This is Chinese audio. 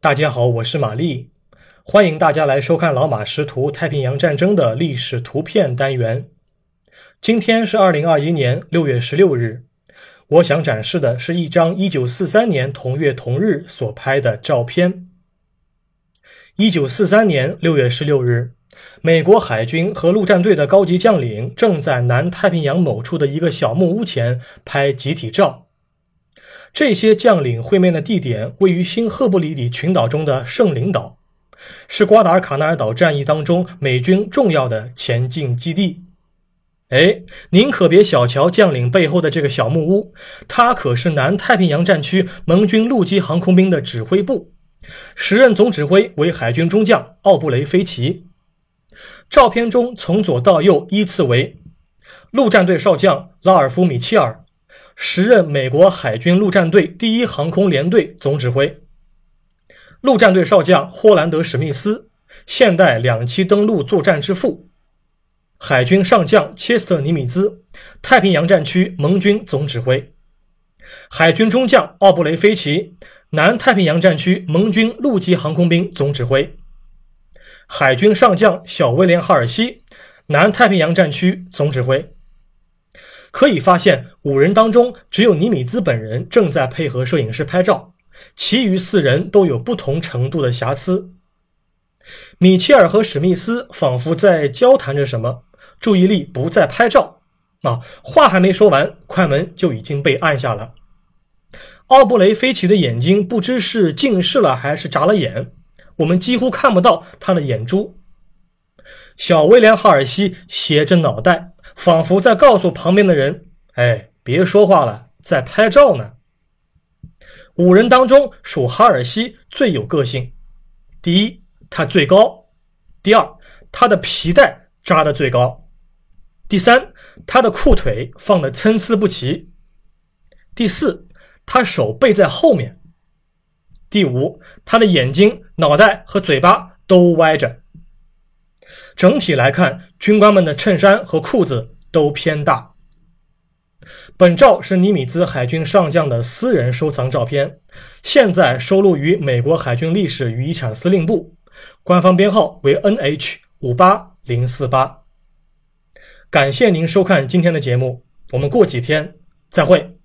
大家好，我是玛丽，欢迎大家来收看老马识图太平洋战争的历史图片单元。今天是二零二一年六月十六日，我想展示的是一张一九四三年同月同日所拍的照片。一九四三年六月十六日，美国海军和陆战队的高级将领正在南太平洋某处的一个小木屋前拍集体照。这些将领会面的地点位于新赫布里底群岛中的圣灵岛，是瓜达尔卡纳尔岛战役当中美军重要的前进基地。哎，您可别小瞧将领背后的这个小木屋，它可是南太平洋战区盟军陆基航空兵的指挥部，时任总指挥为海军中将奥布雷菲奇。照片中从左到右依次为陆战队少将拉尔夫米切尔。时任美国海军陆战队第一航空联队总指挥，陆战队少将霍兰德·史密斯，现代两栖登陆作战之父；海军上将切斯特·尼米兹，太平洋战区盟军总指挥；海军中将奥布雷菲奇，南太平洋战区盟军陆基航空兵总指挥；海军上将小威廉·哈尔西，南太平洋战区总指挥。可以发现，五人当中只有尼米兹本人正在配合摄影师拍照，其余四人都有不同程度的瑕疵。米切尔和史密斯仿佛在交谈着什么，注意力不在拍照。啊，话还没说完，快门就已经被按下了。奥布雷菲奇的眼睛不知是近视了还是眨了眼，我们几乎看不到他的眼珠。小威廉·哈尔西斜着脑袋。仿佛在告诉旁边的人：“哎，别说话了，在拍照呢。”五人当中，属哈尔西最有个性。第一，他最高；第二，他的皮带扎的最高；第三，他的裤腿放的参差不齐；第四，他手背在后面；第五，他的眼睛、脑袋和嘴巴都歪着。整体来看，军官们的衬衫和裤子都偏大。本照是尼米兹海军上将的私人收藏照片，现在收录于美国海军历史与遗产司令部，官方编号为 NH 五八零四八。感谢您收看今天的节目，我们过几天再会。